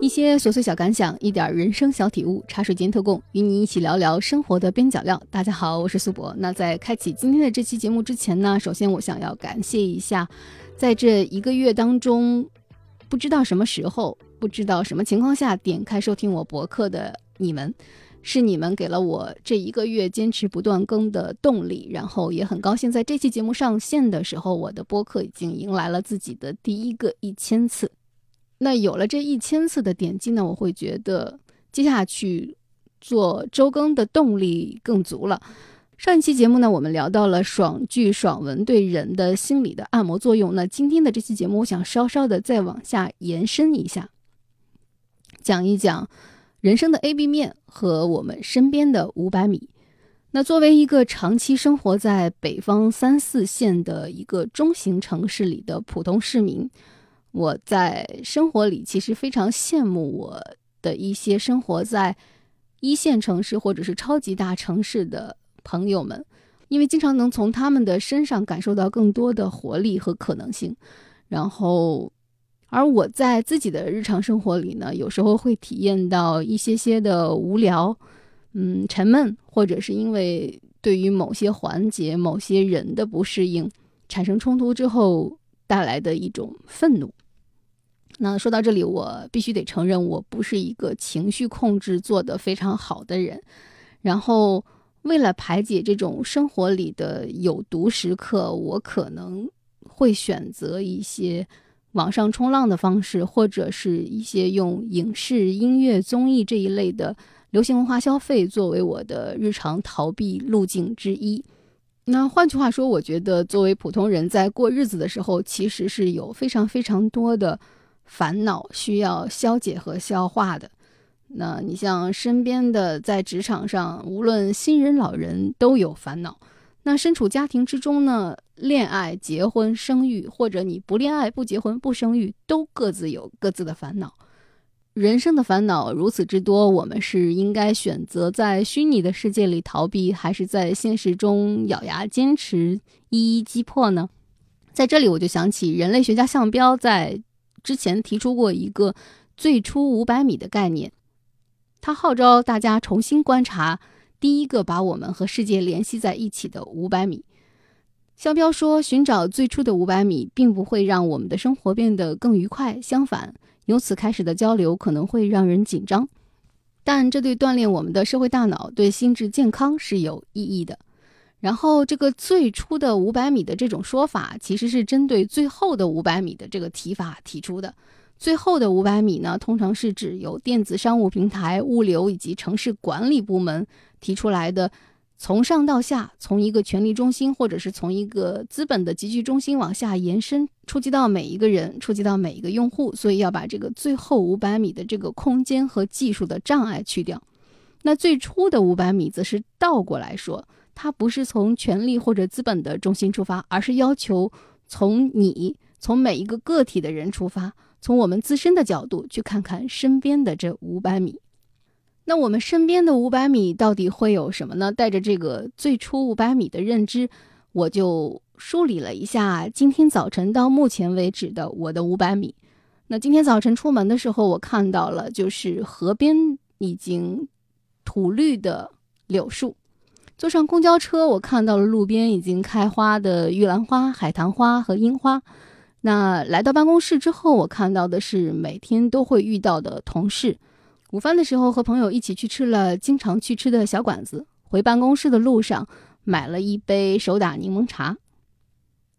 一些琐碎小感想，一点人生小体悟，茶水间特供，与你一起聊聊生活的边角料。大家好，我是苏博。那在开启今天的这期节目之前呢，首先我想要感谢一下，在这一个月当中，不知道什么时候，不知道什么情况下点开收听我博客的你们，是你们给了我这一个月坚持不断更的动力。然后也很高兴，在这期节目上线的时候，我的播客已经迎来了自己的第一个一千次。那有了这一千次的点击呢，我会觉得接下去做周更的动力更足了。上一期节目呢，我们聊到了爽剧、爽文对人的心理的按摩作用。那今天的这期节目，我想稍稍的再往下延伸一下，讲一讲人生的 A、B 面和我们身边的五百米。那作为一个长期生活在北方三四线的一个中型城市里的普通市民。我在生活里其实非常羡慕我的一些生活在一线城市或者是超级大城市的朋友们，因为经常能从他们的身上感受到更多的活力和可能性。然后，而我在自己的日常生活里呢，有时候会体验到一些些的无聊，嗯，沉闷，或者是因为对于某些环节、某些人的不适应产生冲突之后带来的一种愤怒。那说到这里，我必须得承认，我不是一个情绪控制做得非常好的人。然后，为了排解这种生活里的有毒时刻，我可能会选择一些网上冲浪的方式，或者是一些用影视、音乐、综艺这一类的流行文化消费作为我的日常逃避路径之一。那换句话说，我觉得作为普通人在过日子的时候，其实是有非常非常多的。烦恼需要消解和消化的，那你像身边的在职场上，无论新人老人都有烦恼。那身处家庭之中呢，恋爱、结婚、生育，或者你不恋爱、不结婚、不生育，都各自有各自的烦恼。人生的烦恼如此之多，我们是应该选择在虚拟的世界里逃避，还是在现实中咬牙坚持，一一击破呢？在这里，我就想起人类学家项彪在。之前提出过一个最初五百米的概念，他号召大家重新观察第一个把我们和世界联系在一起的五百米。肖彪说，寻找最初的五百米，并不会让我们的生活变得更愉快，相反，由此开始的交流可能会让人紧张，但这对锻炼我们的社会大脑、对心智健康是有意义的。然后，这个最初的五百米的这种说法，其实是针对最后的五百米的这个提法提出的。最后的五百米呢，通常是指由电子商务平台、物流以及城市管理部门提出来的，从上到下，从一个权力中心或者是从一个资本的集聚中心往下延伸，触及到每一个人，触及到每一个用户。所以要把这个最后五百米的这个空间和技术的障碍去掉。那最初的五百米则是倒过来说。它不是从权力或者资本的中心出发，而是要求从你、从每一个个体的人出发，从我们自身的角度去看看身边的这五百米。那我们身边的五百米到底会有什么呢？带着这个最初五百米的认知，我就梳理了一下今天早晨到目前为止的我的五百米。那今天早晨出门的时候，我看到了就是河边已经吐绿的柳树。坐上公交车，我看到了路边已经开花的玉兰花、海棠花和樱花。那来到办公室之后，我看到的是每天都会遇到的同事。午饭的时候和朋友一起去吃了经常去吃的小馆子。回办公室的路上买了一杯手打柠檬茶。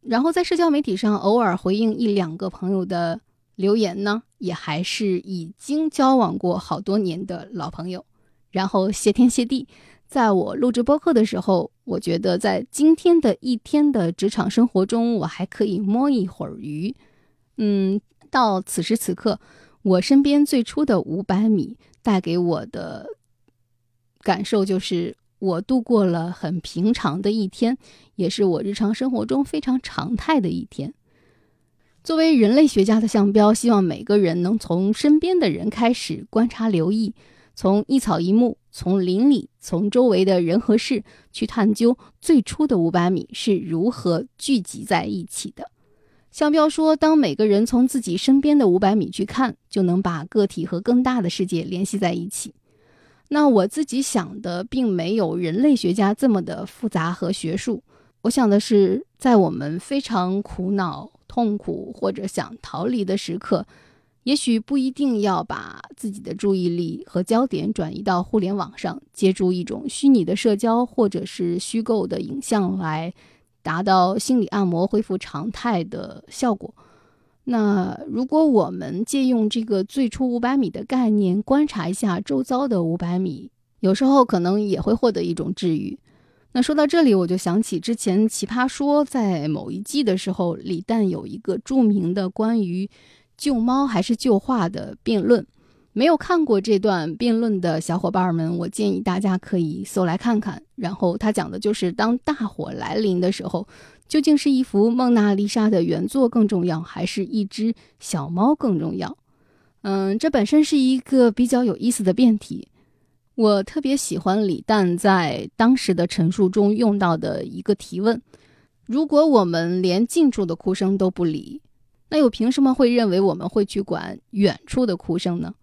然后在社交媒体上偶尔回应一两个朋友的留言呢，也还是已经交往过好多年的老朋友。然后谢天谢地。在我录制播客的时候，我觉得在今天的一天的职场生活中，我还可以摸一会儿鱼。嗯，到此时此刻，我身边最初的五百米带给我的感受就是，我度过了很平常的一天，也是我日常生活中非常常态的一天。作为人类学家的项标，希望每个人能从身边的人开始观察、留意。从一草一木，从邻里，从周围的人和事去探究最初的五百米是如何聚集在一起的。向彪说：“当每个人从自己身边的五百米去看，就能把个体和更大的世界联系在一起。”那我自己想的，并没有人类学家这么的复杂和学术。我想的是，在我们非常苦恼、痛苦或者想逃离的时刻，也许不一定要把自己的注意力和焦点转移到互联网上，借助一种虚拟的社交或者是虚构的影像来。达到心理按摩恢复常态的效果。那如果我们借用这个最初五百米的概念，观察一下周遭的五百米，有时候可能也会获得一种治愈。那说到这里，我就想起之前《奇葩说》在某一季的时候，李诞有一个著名的关于救猫还是救画的辩论。没有看过这段辩论的小伙伴们，我建议大家可以搜来看看。然后他讲的就是当大火来临的时候，究竟是一幅蒙娜丽莎的原作更重要，还是一只小猫更重要？嗯，这本身是一个比较有意思的辩题。我特别喜欢李诞在当时的陈述中用到的一个提问：如果我们连近处的哭声都不理，那又凭什么会认为我们会去管远处的哭声呢？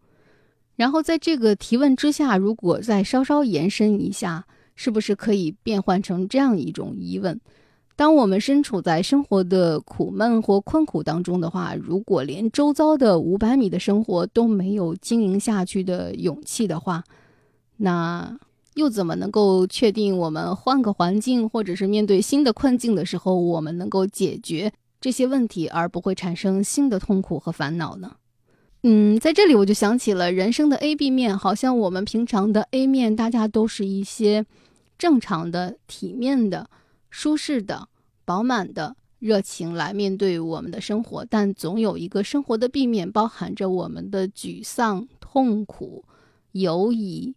然后在这个提问之下，如果再稍稍延伸一下，是不是可以变换成这样一种疑问：当我们身处在生活的苦闷或困苦当中的话，如果连周遭的五百米的生活都没有经营下去的勇气的话，那又怎么能够确定我们换个环境，或者是面对新的困境的时候，我们能够解决这些问题，而不会产生新的痛苦和烦恼呢？嗯，在这里我就想起了人生的 A、B 面，好像我们平常的 A 面，大家都是一些正常的、体面的、舒适的、饱满的热情来面对我们的生活，但总有一个生活的 B 面，包含着我们的沮丧、痛苦、犹疑，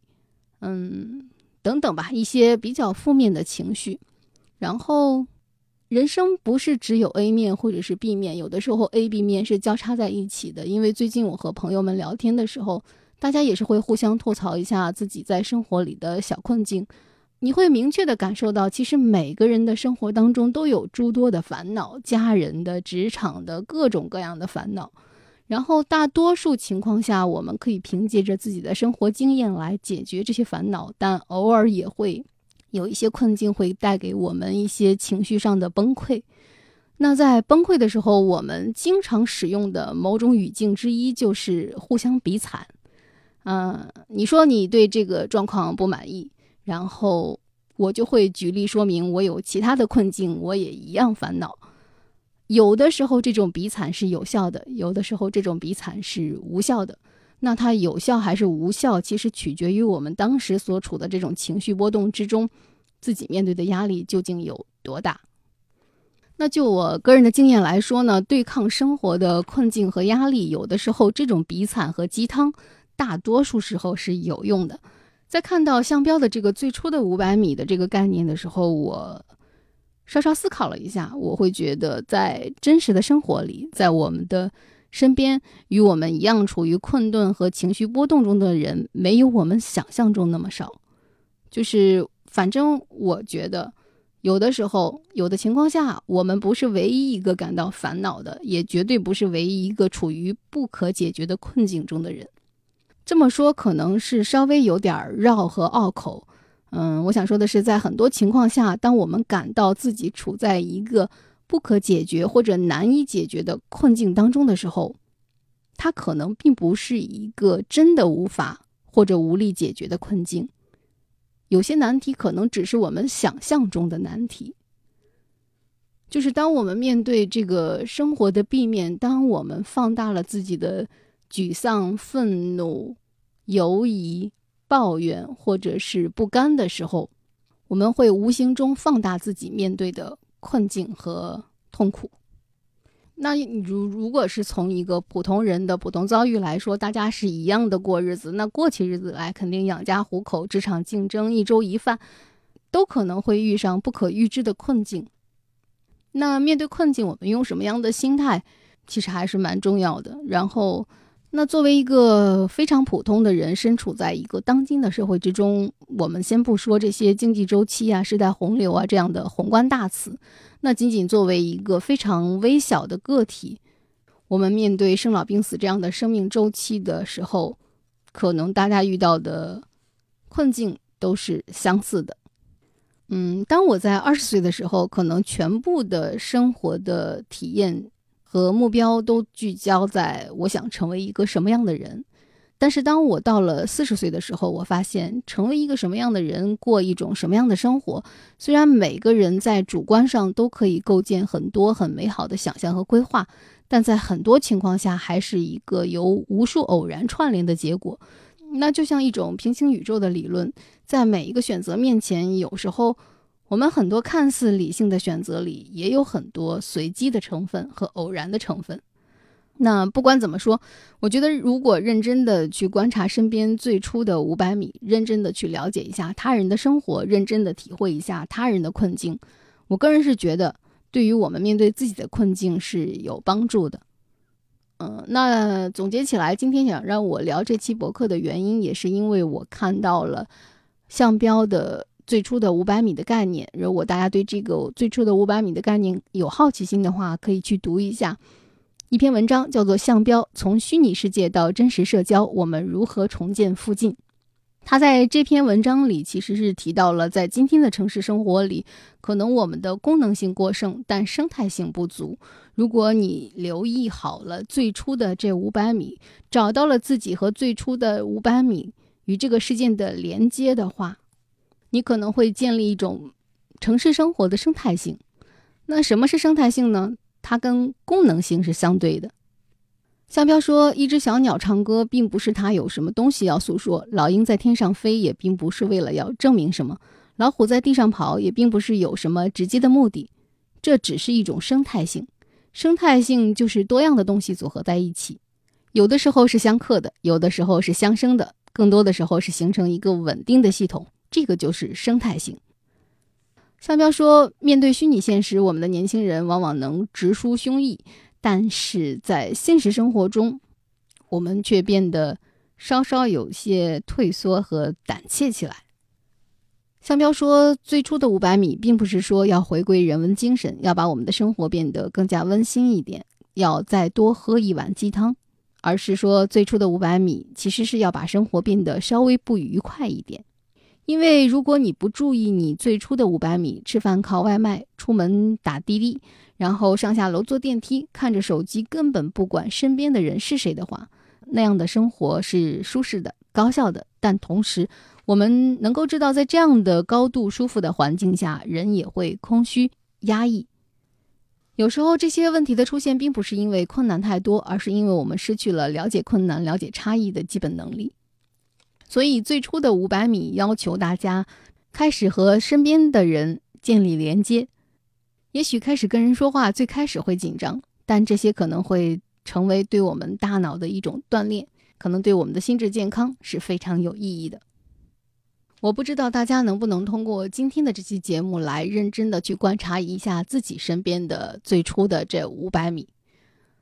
嗯，等等吧，一些比较负面的情绪，然后。人生不是只有 A 面或者是 B 面，有的时候 A、B 面是交叉在一起的。因为最近我和朋友们聊天的时候，大家也是会互相吐槽一下自己在生活里的小困境。你会明确的感受到，其实每个人的生活当中都有诸多的烦恼，家人的、职场的各种各样的烦恼。然后大多数情况下，我们可以凭借着自己的生活经验来解决这些烦恼，但偶尔也会。有一些困境会带给我们一些情绪上的崩溃。那在崩溃的时候，我们经常使用的某种语境之一就是互相比惨。嗯，你说你对这个状况不满意，然后我就会举例说明我有其他的困境，我也一样烦恼。有的时候这种比惨是有效的，有的时候这种比惨是无效的。那它有效还是无效，其实取决于我们当时所处的这种情绪波动之中，自己面对的压力究竟有多大。那就我个人的经验来说呢，对抗生活的困境和压力，有的时候这种比惨和鸡汤，大多数时候是有用的。在看到向标的这个最初的五百米的这个概念的时候，我稍稍思考了一下，我会觉得在真实的生活里，在我们的。身边与我们一样处于困顿和情绪波动中的人，没有我们想象中那么少。就是，反正我觉得，有的时候，有的情况下，我们不是唯一一个感到烦恼的，也绝对不是唯一一个处于不可解决的困境中的人。这么说可能是稍微有点绕和拗口。嗯，我想说的是，在很多情况下，当我们感到自己处在一个。不可解决或者难以解决的困境当中的时候，它可能并不是一个真的无法或者无力解决的困境。有些难题可能只是我们想象中的难题。就是当我们面对这个生活的壁面，当我们放大了自己的沮丧、愤怒、犹疑、抱怨或者是不甘的时候，我们会无形中放大自己面对的。困境和痛苦，那如如果是从一个普通人的普通遭遇来说，大家是一样的过日子，那过起日子来肯定养家糊口、职场竞争、一粥一饭，都可能会遇上不可预知的困境。那面对困境，我们用什么样的心态，其实还是蛮重要的。然后，那作为一个非常普通的人，身处在一个当今的社会之中，我们先不说这些经济周期啊、时代洪流啊这样的宏观大词，那仅仅作为一个非常微小的个体，我们面对生老病死这样的生命周期的时候，可能大家遇到的困境都是相似的。嗯，当我在二十岁的时候，可能全部的生活的体验。和目标都聚焦在我想成为一个什么样的人，但是当我到了四十岁的时候，我发现成为一个什么样的人，过一种什么样的生活，虽然每个人在主观上都可以构建很多很美好的想象和规划，但在很多情况下还是一个由无数偶然串联的结果。那就像一种平行宇宙的理论，在每一个选择面前，有时候。我们很多看似理性的选择里，也有很多随机的成分和偶然的成分。那不管怎么说，我觉得如果认真的去观察身边最初的五百米，认真的去了解一下他人的生活，认真的体会一下他人的困境，我个人是觉得，对于我们面对自己的困境是有帮助的。嗯，那总结起来，今天想让我聊这期博客的原因，也是因为我看到了向标的。最初的五百米的概念，如果大家对这个最初的五百米的概念有好奇心的话，可以去读一下一篇文章，叫做《向标：从虚拟世界到真实社交，我们如何重建附近》。他在这篇文章里其实是提到了，在今天的城市生活里，可能我们的功能性过剩，但生态性不足。如果你留意好了最初的这五百米，找到了自己和最初的五百米与这个事件的连接的话，你可能会建立一种城市生活的生态性。那什么是生态性呢？它跟功能性是相对的。向彪说，一只小鸟唱歌，并不是它有什么东西要诉说；老鹰在天上飞，也并不是为了要证明什么；老虎在地上跑，也并不是有什么直接的目的。这只是一种生态性。生态性就是多样的东西组合在一起，有的时候是相克的，有的时候是相生的，更多的时候是形成一个稳定的系统。这个就是生态性。向彪说，面对虚拟现实，我们的年轻人往往能直抒胸臆，但是在现实生活中，我们却变得稍稍有些退缩和胆怯起来。向彪说，最初的五百米，并不是说要回归人文精神，要把我们的生活变得更加温馨一点，要再多喝一碗鸡汤，而是说，最初的五百米，其实是要把生活变得稍微不愉快一点。因为如果你不注意你最初的五百米，吃饭靠外卖，出门打滴滴，然后上下楼坐电梯，看着手机，根本不管身边的人是谁的话，那样的生活是舒适的、高效的。但同时，我们能够知道，在这样的高度舒服的环境下，人也会空虚、压抑。有时候，这些问题的出现，并不是因为困难太多，而是因为我们失去了了解困难、了解差异的基本能力。所以，最初的五百米要求大家开始和身边的人建立连接。也许开始跟人说话，最开始会紧张，但这些可能会成为对我们大脑的一种锻炼，可能对我们的心智健康是非常有意义的。我不知道大家能不能通过今天的这期节目来认真的去观察一下自己身边的最初的这五百米。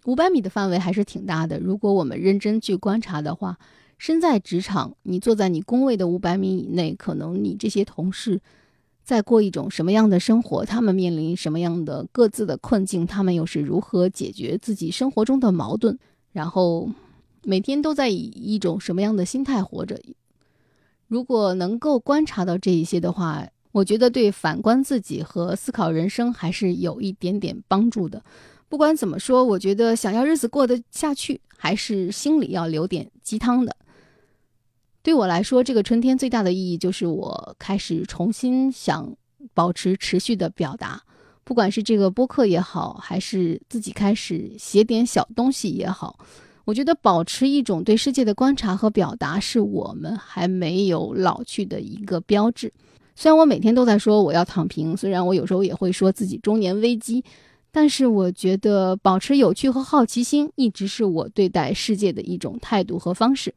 五百米的范围还是挺大的，如果我们认真去观察的话。身在职场，你坐在你工位的五百米以内，可能你这些同事在过一种什么样的生活？他们面临什么样的各自的困境？他们又是如何解决自己生活中的矛盾？然后每天都在以一种什么样的心态活着？如果能够观察到这一些的话，我觉得对反观自己和思考人生还是有一点点帮助的。不管怎么说，我觉得想要日子过得下去，还是心里要留点鸡汤的。对我来说，这个春天最大的意义就是我开始重新想保持持续的表达，不管是这个播客也好，还是自己开始写点小东西也好，我觉得保持一种对世界的观察和表达，是我们还没有老去的一个标志。虽然我每天都在说我要躺平，虽然我有时候也会说自己中年危机，但是我觉得保持有趣和好奇心，一直是我对待世界的一种态度和方式。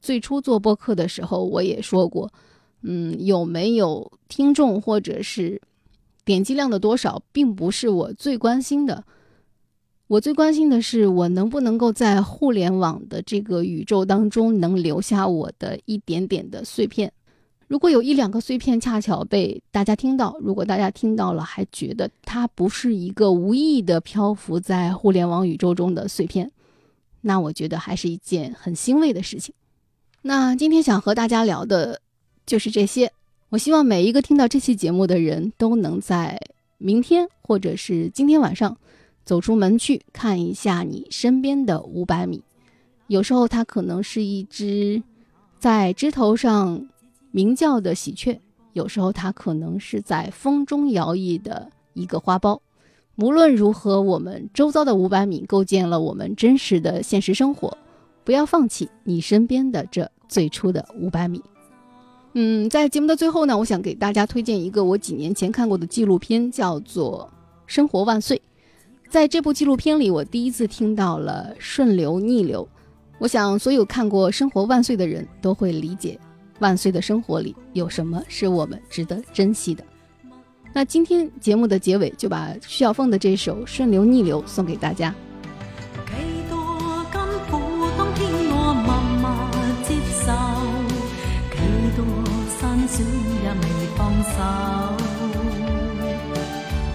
最初做播客的时候，我也说过，嗯，有没有听众或者是点击量的多少，并不是我最关心的。我最关心的是，我能不能够在互联网的这个宇宙当中，能留下我的一点点的碎片。如果有一两个碎片恰巧被大家听到，如果大家听到了还觉得它不是一个无意的漂浮在互联网宇宙中的碎片，那我觉得还是一件很欣慰的事情。那今天想和大家聊的就是这些。我希望每一个听到这期节目的人都能在明天或者是今天晚上走出门去看一下你身边的五百米。有时候它可能是一只在枝头上。鸣叫的喜鹊，有时候它可能是在风中摇曳的一个花苞。无论如何，我们周遭的五百米构建了我们真实的现实生活。不要放弃你身边的这最初的五百米。嗯，在节目的最后呢，我想给大家推荐一个我几年前看过的纪录片，叫做《生活万岁》。在这部纪录片里，我第一次听到了“顺流逆流”。我想，所有看过《生活万岁》的人都会理解。万岁的生活里有什么是我们值得珍惜的？那今天节目的结尾就把徐小凤的这首《顺流逆流》送给大家。想也未放手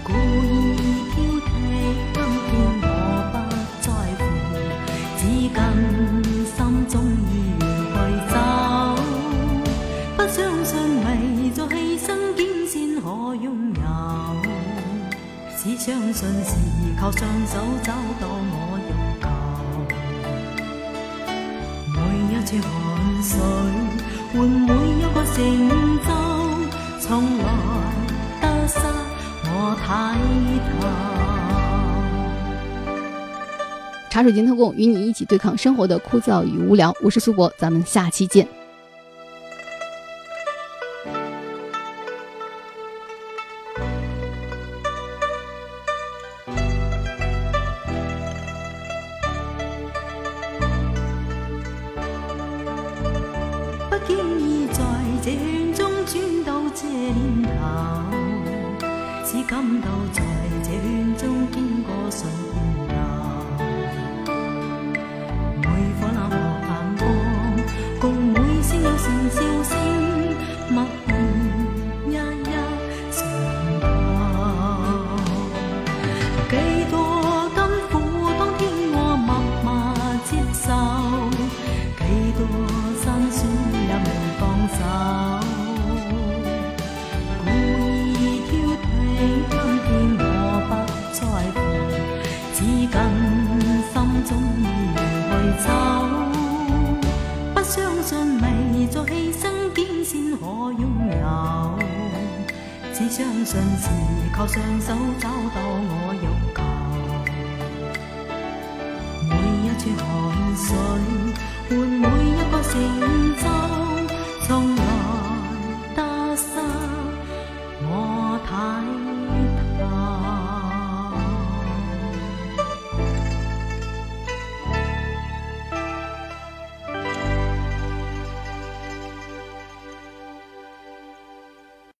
故意挑剔今天我不在乎只跟心中意愿去走不相信为作牺牲竟先可拥有只相信是靠双手找到我欲求每一串汗水换每一个成就，从来得失我睇透。茶水间特供，与你一起对抗生活的枯燥与无聊。我是苏博，咱们下期见未在牺牲边先可拥有，只相信是靠双手找到我欲求，每一串汗水换每一个成就。